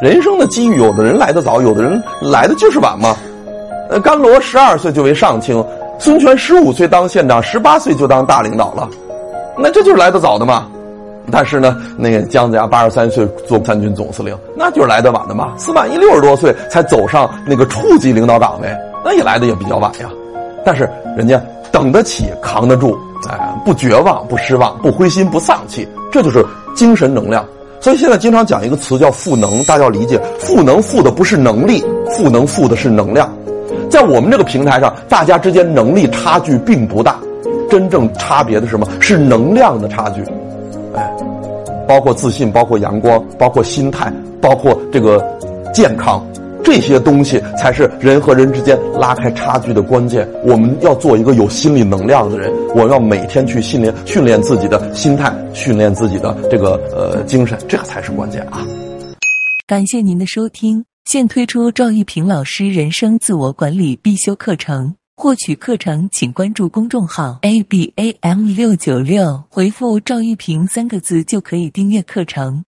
人生的机遇，有的人来得早，有的人来的就是晚嘛。呃，甘罗十二岁就为上卿，孙权十五岁当县长，十八岁就当大领导了，那这就是来得早的嘛。但是呢，那个姜子牙八十三岁做三军总司令，那就是来得晚的嘛。司马懿六十多岁才走上那个处级领导岗位，那也来的也比较晚呀。但是人家等得起，扛得住，哎，不绝望，不失望，不灰心，不丧气，这就是精神能量。所以现在经常讲一个词叫赋能，大家要理解，赋能赋的不是能力，赋能赋的是能量。在我们这个平台上，大家之间能力差距并不大，真正差别的是什么？是能量的差距。哎，包括自信，包括阳光，包括心态，包括这个健康，这些东西才是人和人之间拉开差距的关键。我们要做一个有心理能量的人，我要每天去训练训练自己的心态，训练自己的这个呃精神，这才是关键啊！感谢您的收听，现推出赵玉平老师人生自我管理必修课程。获取课程，请关注公众号 a b a m 六九六，回复赵玉平三个字就可以订阅课程。